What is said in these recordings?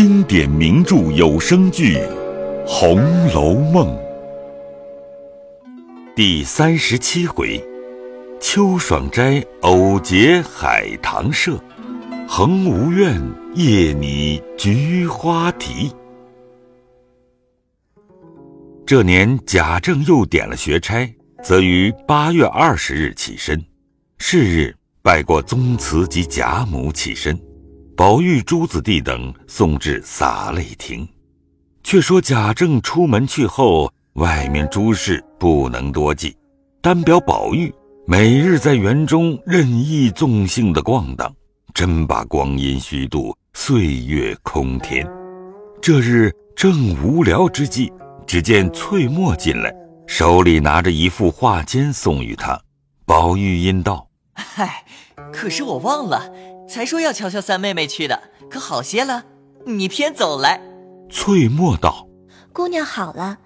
经典名著有声剧《红楼梦》第三十七回：秋爽斋偶结海棠社，恒无怨夜拟菊花题。这年贾政又点了学差，则于八月二十日起身，是日拜过宗祠及贾母起身。宝玉、朱子弟等送至洒泪亭，却说贾政出门去后，外面诸事不能多记，单表宝玉每日在园中任意纵性的逛荡，真把光阴虚度，岁月空填。这日正无聊之际，只见翠墨进来，手里拿着一幅画笺送与他。宝玉因道：“嗨，可是我忘了。”才说要瞧瞧三妹妹去的，可好些了？你偏走来。翠墨道：“姑娘好了，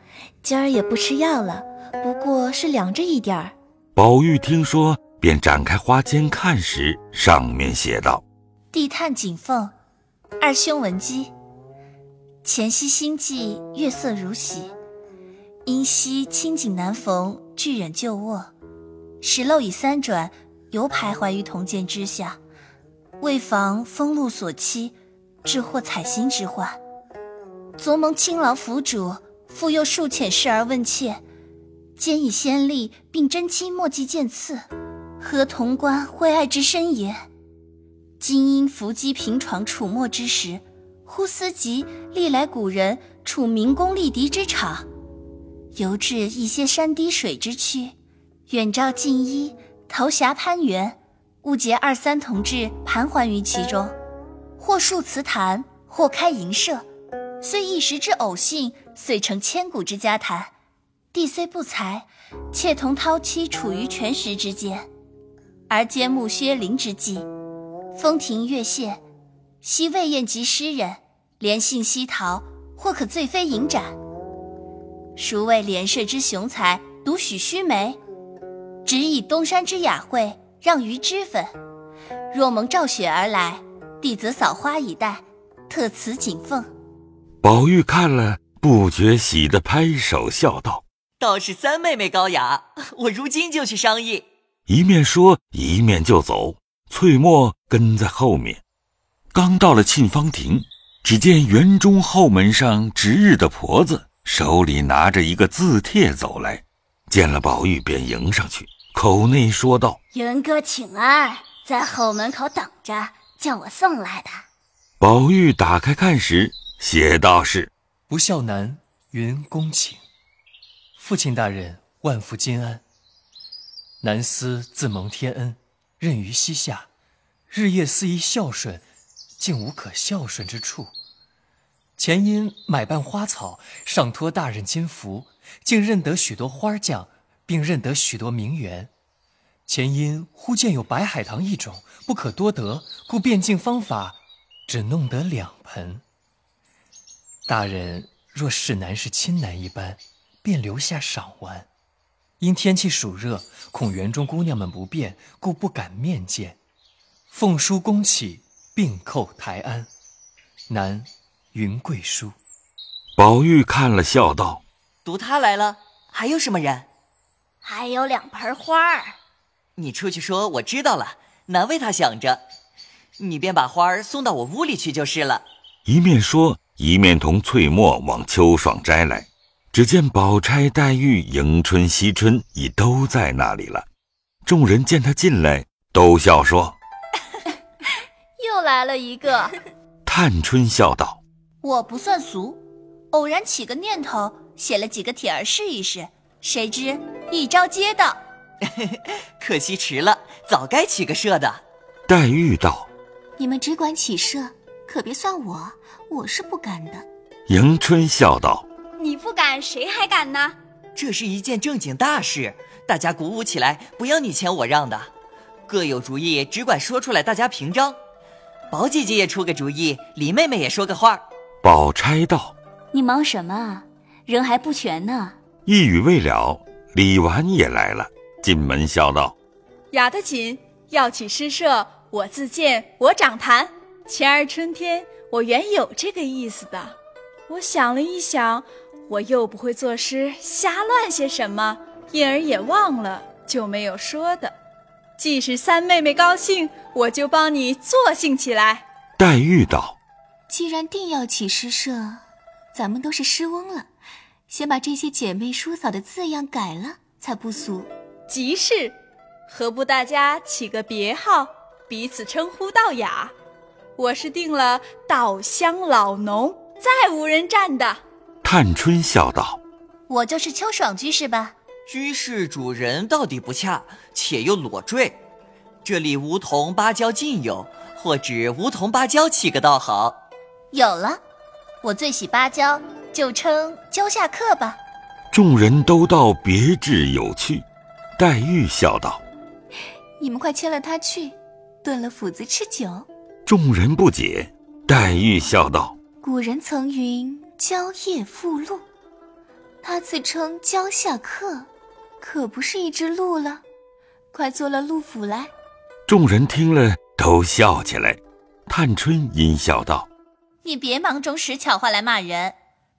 今儿也不吃药了，不过是凉着一点儿。”宝玉听说，便展开花笺看时，上面写道：“地探锦凤，二兄闻鸡。前夕心悸，月色如洗，因夕清景难逢，俱忍旧卧。石漏已三转，犹徘徊于铜剑之下。”为防风露所欺，致祸采心之患。昨蒙亲郎府主复又数遣侍儿问切，兼以先例，并真妻莫及见次，何潼关惠爱之深也？今因伏击平闯楚墨之时，忽思及历来古人处明公立敌之场，游至一些山低水之区，远照近衣，投峡攀援。误结二三同志盘桓于其中，或述祠坛，或开营社，虽一时之偶幸，遂成千古之佳谈。帝虽不才，妾同涛妻处于权时之间，而兼慕薛灵之际，风亭月榭，昔未宴及诗人，连杏西桃，或可醉飞影展。孰谓连社之雄才，独许须眉？只以东山之雅惠。让鱼脂粉，若蒙赵雪而来，弟子扫花以待，特此谨奉。宝玉看了，不觉喜得拍手笑道：“倒是三妹妹高雅，我如今就去商议。”一面说，一面就走。翠墨跟在后面。刚到了沁芳亭，只见园中后门上值日的婆子手里拿着一个字帖走来，见了宝玉，便迎上去。口内说道：“云哥请安在后门口等着，叫我送来的。”宝玉打开看时，写道是：“不孝男云公请，父亲大人万福金安。南思自蒙天恩，任于膝下，日夜肆意孝顺，竟无可孝顺之处。前因买办花草，上托大人金福，竟认得许多花匠。”并认得许多名园，前因忽见有白海棠一种不可多得，故变尽方法，只弄得两盆。大人若是男是亲男一般，便留下赏玩。因天气暑热，恐园中姑娘们不便，故不敢面见。奉书恭启，并叩台安。男云贵书。宝玉看了，笑道：“读他来了，还有什么人？”还有两盆花儿，你出去说，我知道了，难为他想着，你便把花儿送到我屋里去就是了。一面说，一面同翠墨往秋爽斋来。只见宝钗、黛玉、迎春、惜春已都在那里了。众人见他进来，都笑说：“又来了一个。”探春笑道：“我不算俗，偶然起个念头，写了几个帖儿试一试。”谁知一招接到，可惜迟了，早该起个社的。黛玉道：“你们只管起社，可别算我，我是不敢的。”迎春笑道：“你不敢，谁还敢呢？这是一件正经大事，大家鼓舞起来，不要你谦我让的，各有主意，只管说出来，大家平章。宝姐姐也出个主意，李妹妹也说个话。”宝钗道：“你忙什么？人还不全呢。”一语未了，李纨也来了，进门笑道：“雅得紧，要起诗社，我自荐，我掌坛。前儿春天，我原有这个意思的。我想了一想，我又不会作诗，瞎乱些什么，因而也忘了，就没有说的。既是三妹妹高兴，我就帮你作兴起来。黛玉道：“既然定要起诗社，咱们都是诗翁了，先把这些姐妹叔嫂的字样改了，才不俗。即是，何不大家起个别号，彼此称呼道雅？我是定了‘稻香老农’。”再无人占的。探春笑道：“我就是秋爽居士吧？居士主人到底不恰，且又裸坠。这里梧桐芭蕉尽有，或指梧桐芭蕉起个倒好。有了，我最喜芭蕉，就称蕉下客吧。”众人都道别致有趣。黛玉笑道：“你们快牵了他去，炖了斧子吃酒。”众人不解。黛玉笑道。古人曾云“蕉叶附鹿”，他自称“蕉下客”，可不是一只鹿了。快做了鹿府来。众人听了都笑起来。探春阴笑道：“你别忙中使巧话来骂人，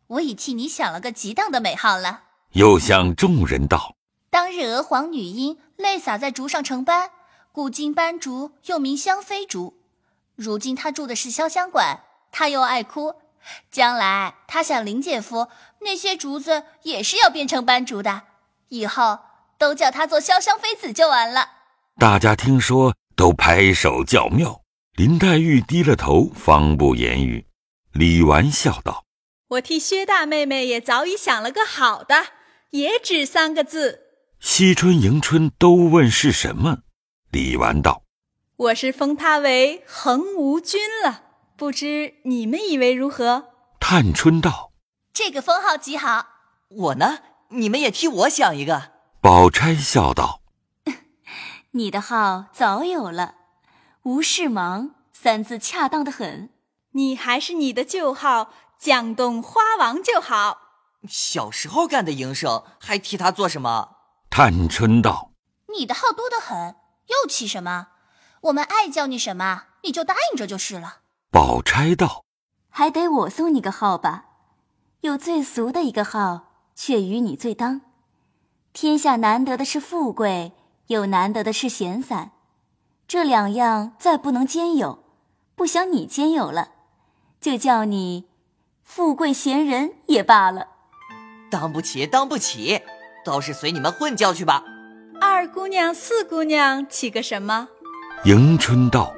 我已替你想了个极当的美号了。”又向众人道：“当日娥皇女英泪洒在竹上成斑，古今斑竹又名香妃竹。如今她住的是潇湘馆。”她又爱哭，将来她想林姐夫那些竹子也是要变成斑竹的，以后都叫她做潇湘妃子就完了。大家听说都拍手叫妙。林黛玉低了头，方不言语。李纨笑道：“我替薛大妹妹也早已想了个好的，也只三个字。”惜春、迎春都问是什么。李纨道：“我是封他为恒无君了。”不知你们以为如何？探春道：“这个封号极好。”我呢？你们也替我想一个。宝钗笑道：“ 你的号早有了，无事忙三字恰当的很。你还是你的旧号蒋洞花王就好。小时候干的营生，还替他做什么？”探春道：“你的号多得很，又起什么？我们爱叫你什么，你就答应着就是了。”宝钗道：“还得我送你个号吧，有最俗的一个号，却与你最当。天下难得的是富贵，又难得的是闲散，这两样再不能兼有，不想你兼有了，就叫你富贵闲人也罢了。当不起，当不起，倒是随你们混叫去吧。二姑娘、四姑娘起个什么？”迎春道：“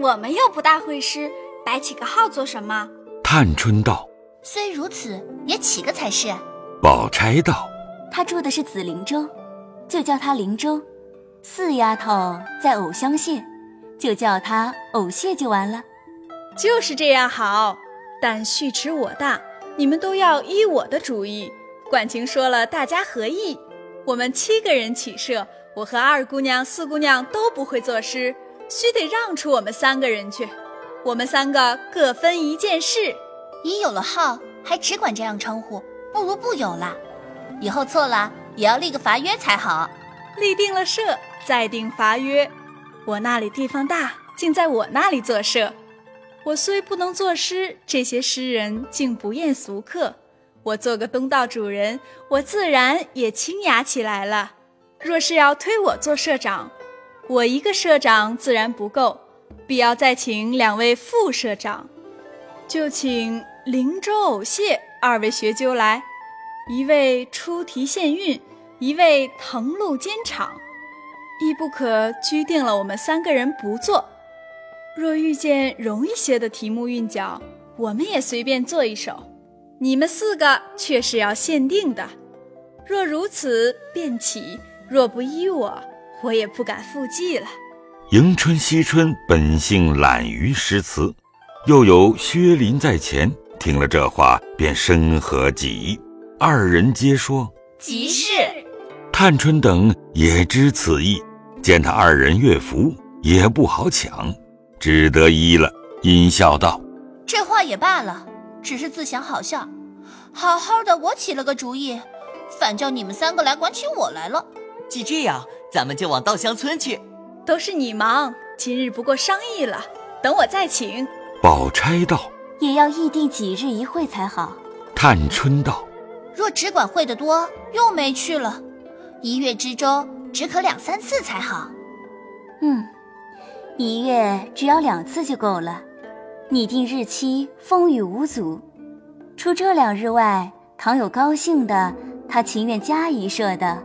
我们又不大会诗。”白起个号做什么？探春道：“虽如此，也起个才是。”宝钗道：“他住的是紫菱洲，就叫他菱洲；四丫头在藕香榭，就叫她藕榭就完了。就是这样好。但序迟我大，你们都要依我的主意。管情说了，大家合意。我们七个人起社，我和二姑娘、四姑娘都不会作诗，须得让出我们三个人去。”我们三个各分一件事，你有了号还只管这样称呼，不如不有了。以后错了也要立个罚约才好。立定了社，再定罚约。我那里地方大，竟在我那里作社。我虽不能作诗，这些诗人竟不厌俗客。我做个东道主人，我自然也清雅起来了。若是要推我做社长，我一个社长自然不够。必要再请两位副社长，就请灵州藕蟹二位学究来，一位出题献韵，一位誊录监场，亦不可拘定了我们三个人不做。若遇见容易些的题目韵脚，我们也随便做一首。你们四个却是要限定的。若如此便起，若不依我，我也不敢复记了。迎春、惜春本性懒于诗词，又有薛林在前，听了这话便深合己意。二人皆说：“即是。”探春等也知此意，见他二人乐服，也不好抢，只得依了。阴笑道：“这话也罢了，只是自想好笑。好好的，我起了个主意，反叫你们三个来管起我来了。既这样，咱们就往稻香村去。”都是你忙，今日不过商议了，等我再请。宝钗道：“也要议定几日一会才好。探春道：“若只管会得多，又没趣了。一月之中，只可两三次才好。”嗯，一月只要两次就够了。拟定日期，风雨无阻。除这两日外，倘有高兴的，他情愿加一射的，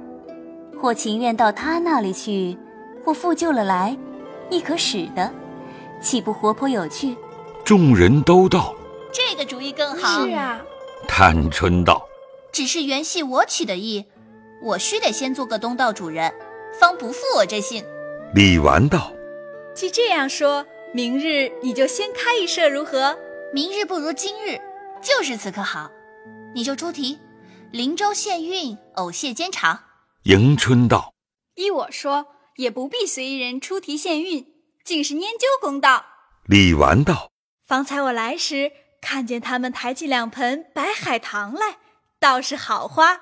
或情愿到他那里去，或复旧了来，亦可使的，岂不活泼有趣？众人都道：“这个主意更好。”是啊。探春道：“只是原系我取的意，我须得先做个东道主人，方不负我这信。”李纨道：“既这样说，明日你就先开一社如何？明日不如今日，就是此刻好。你就出题，灵州县运，偶谢监察。”迎春道：“依我说，也不必随人出题献韵，竟是拈究公道。”李纨道：“方才我来时。”看见他们抬起两盆白海棠来，倒是好花。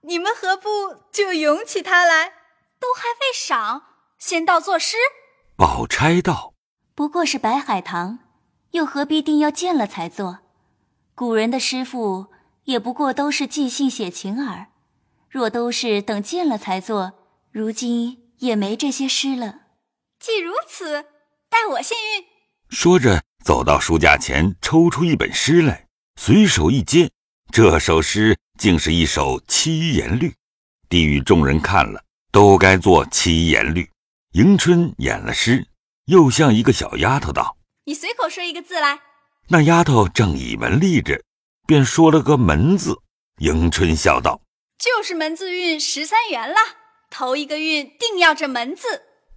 你们何不就咏起它来？都还未赏，先到作诗。宝钗道：“不过是白海棠，又何必定要见了才做？古人的诗赋也不过都是即兴写情耳。若都是等见了才做，如今也没这些诗了。既如此，待我献韵。”说着。走到书架前，抽出一本诗来，随手一接。这首诗竟是一首七言律，地狱众人看了都该做七言律。迎春演了诗，又向一个小丫头道：“你随口说一个字来。”那丫头正倚门立着，便说了个“门”字。迎春笑道：“就是门字运十三元了，头一个运定要这门字。”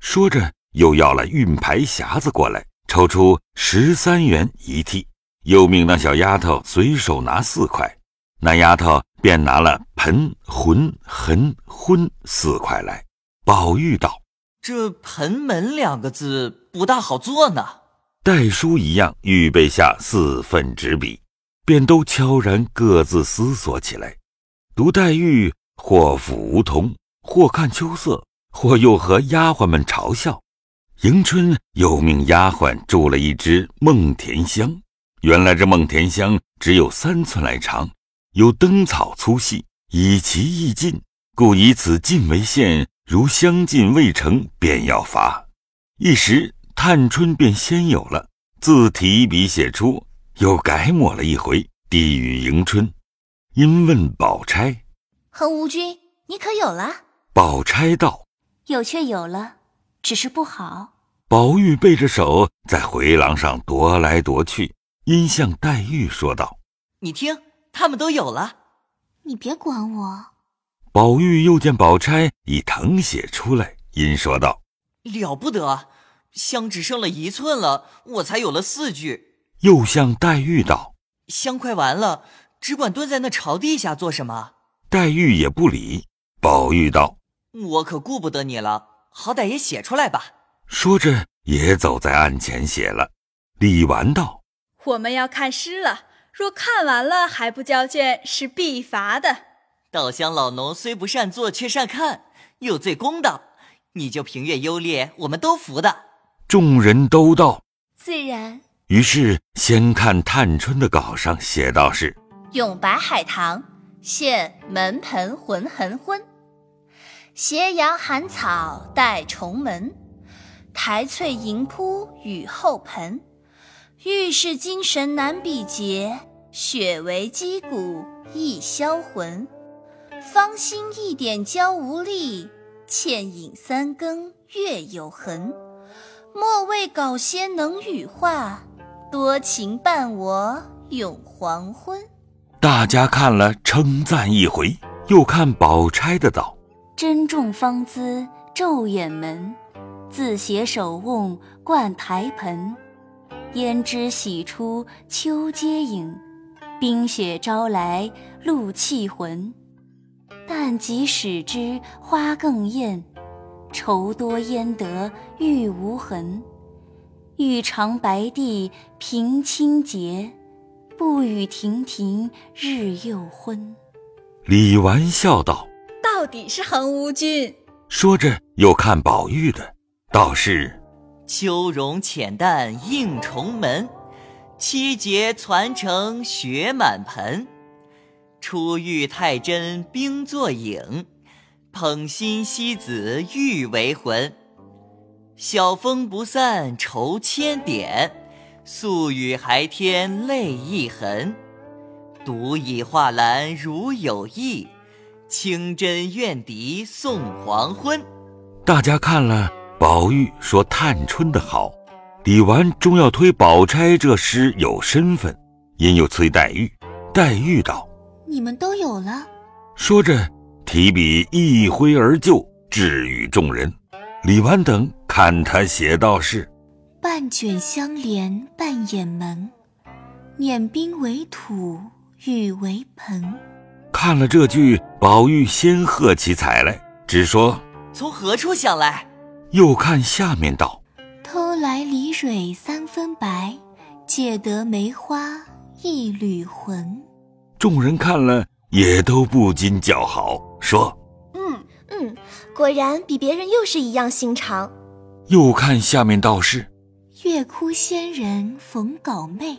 说着，又要了运牌匣子过来。抽出十三元一屉，又命那小丫头随手拿四块，那丫头便拿了盆、魂、痕、昏四块来。宝玉道：“这盆门两个字不大好做呢。”代书一样预备下四份纸笔，便都悄然各自思索起来。读黛玉或抚梧桐，或看秋色，或又和丫鬟们嘲笑。迎春又命丫鬟筑了一只梦田香，原来这梦田香只有三寸来长，有灯草粗细，以其易尽，故以此尽为限。如相近未成，便要罚。一时探春便先有了，自提笔写出，又改抹了一回，低语迎春。因问宝钗：“恒无君，你可有了？”宝钗道：“有却有了，只是不好。”宝玉背着手在回廊上踱来踱去，因向黛玉说道：“你听，他们都有了。你别管我。”宝玉又见宝钗已誊写出来，因说道：“了不得，香只剩了一寸了，我才有了四句。”又向黛玉道：“香快完了，只管蹲在那朝地下做什么？”黛玉也不理。宝玉道：“我可顾不得你了，好歹也写出来吧。”说着，也走在案前写了。李纨道：“我们要看诗了，若看完了还不交卷，是必罚的。稻香老农虽不善做，却善看，有罪公道。你就评阅优劣，我们都服的。”众人都道：“自然。”于是先看探春的稿上写道是：“咏白海棠，现门盆浑痕昏，斜阳寒草带重门。”苔翠盈铺雨后盆，玉是精神难比劫，雪为肌骨易销魂。芳心一点娇无力，倩影三更月有痕。莫为稿仙能羽化，多情伴我永黄昏。大家看了称赞一回，又看宝钗的道：珍重芳姿昼掩门。自携手瓮灌台盆，胭脂洗出秋阶影，冰雪招来露气魂。但即使之花更艳，愁多焉得玉无痕。欲长白帝平清洁，不与亭亭日又昏。李纨笑道：“到底是恒无君。”说着又看宝玉的。道是：秋容浅淡映重门，七节攒成雪满盆。初遇太真冰作影，捧心西子欲为魂。晓风不散愁千点，宿雨还添泪一痕。独倚画栏如有意，清真怨笛送黄昏。大家看了，宝玉说探春的好，李纨终要推宝钗这诗有身份，因又催黛玉。黛玉道：“你们都有了。”说着，提笔一挥而就，置与众人。李纨等看他写道是：“半卷相连半掩门，碾冰为土玉为盆。”看了这句，宝玉先喝起彩来，只说：“从何处想来？”又看下面道：“偷来梨蕊三分白，借得梅花一缕魂。”众人看了，也都不禁叫好，说。嗯嗯，果然比别人又是一样心肠。又看下面道士：月窟仙人逢稿妹，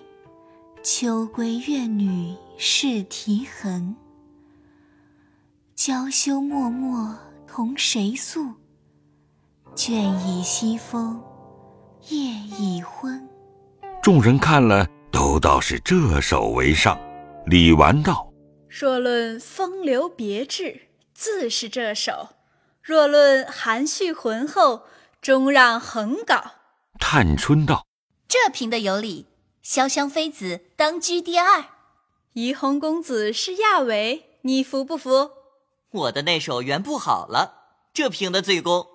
秋闺怨女试啼痕。娇羞脉脉同谁诉？倦倚西风，夜已昏。众人看了，都道是这首为上。李纨道：若论风流别致。自是这首，若论含蓄浑厚，终让横稿。探春道：“这评的有理，潇湘妃子当居第二，怡红公子是亚维，你服不服？我的那首原不好了，这评的最公。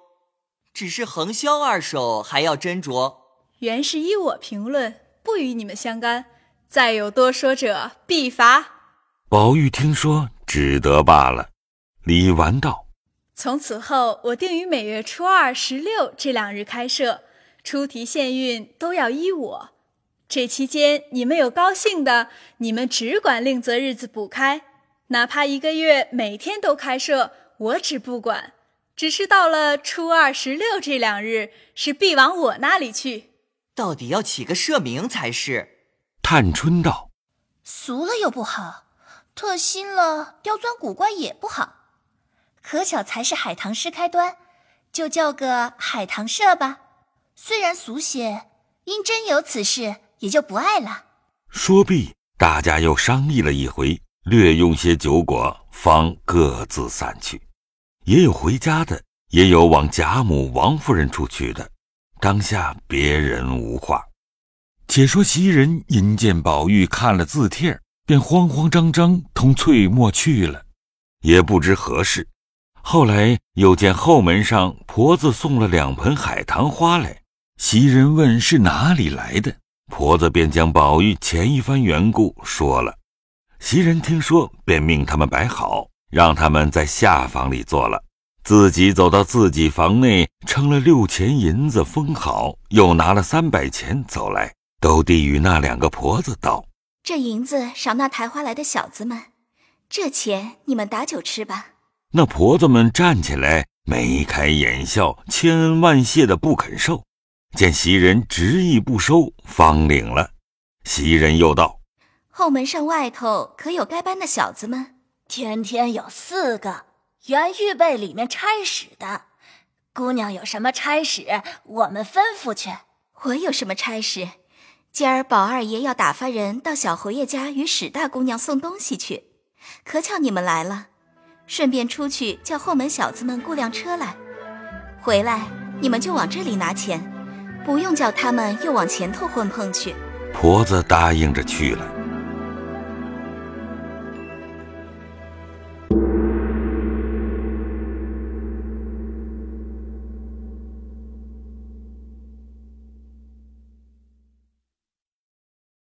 只是横萧二首还要斟酌。原是依我评论，不与你们相干。再有多说者，必罚。”宝玉听说，只得罢了。李纨道：“从此后，我定于每月初二、十六这两日开设，出题县运都要依我。这期间，你们有高兴的，你们只管另择日子补开；哪怕一个月每天都开设，我只不管。只是到了初二、十六这两日，是必往我那里去。到底要起个社名才是。”探春道：“俗了又不好，特新了，刁钻古怪也不好。”可巧才是海棠诗开端，就叫个海棠社吧。虽然俗些，因真有此事，也就不爱了。说毕，大家又商议了一回，略用些酒果，方各自散去。也有回家的，也有往贾母、王夫人处去的。当下别人无话。且说袭人因见宝玉看了字帖，便慌慌张张同翠墨去了，也不知何事。后来又见后门上婆子送了两盆海棠花来，袭人问是哪里来的，婆子便将宝玉前一番缘故说了。袭人听说，便命他们摆好，让他们在下房里坐了，自己走到自己房内，称了六钱银子封好，又拿了三百钱走来，都递与那两个婆子道：“这银子赏那抬花来的小子们，这钱你们打酒吃吧。”那婆子们站起来，眉开眼笑，千恩万谢的不肯受。见袭人执意不收，方领了。袭人又道：“后门上外头可有该班的小子们？天天有四个，原预备里面差使的。姑娘有什么差使，我们吩咐去。我有什么差使？今儿宝二爷要打发人到小侯爷家与史大姑娘送东西去，可巧你们来了。”顺便出去叫后门小子们雇辆车来，回来你们就往这里拿钱，不用叫他们又往前头混碰去。婆子答应着去了。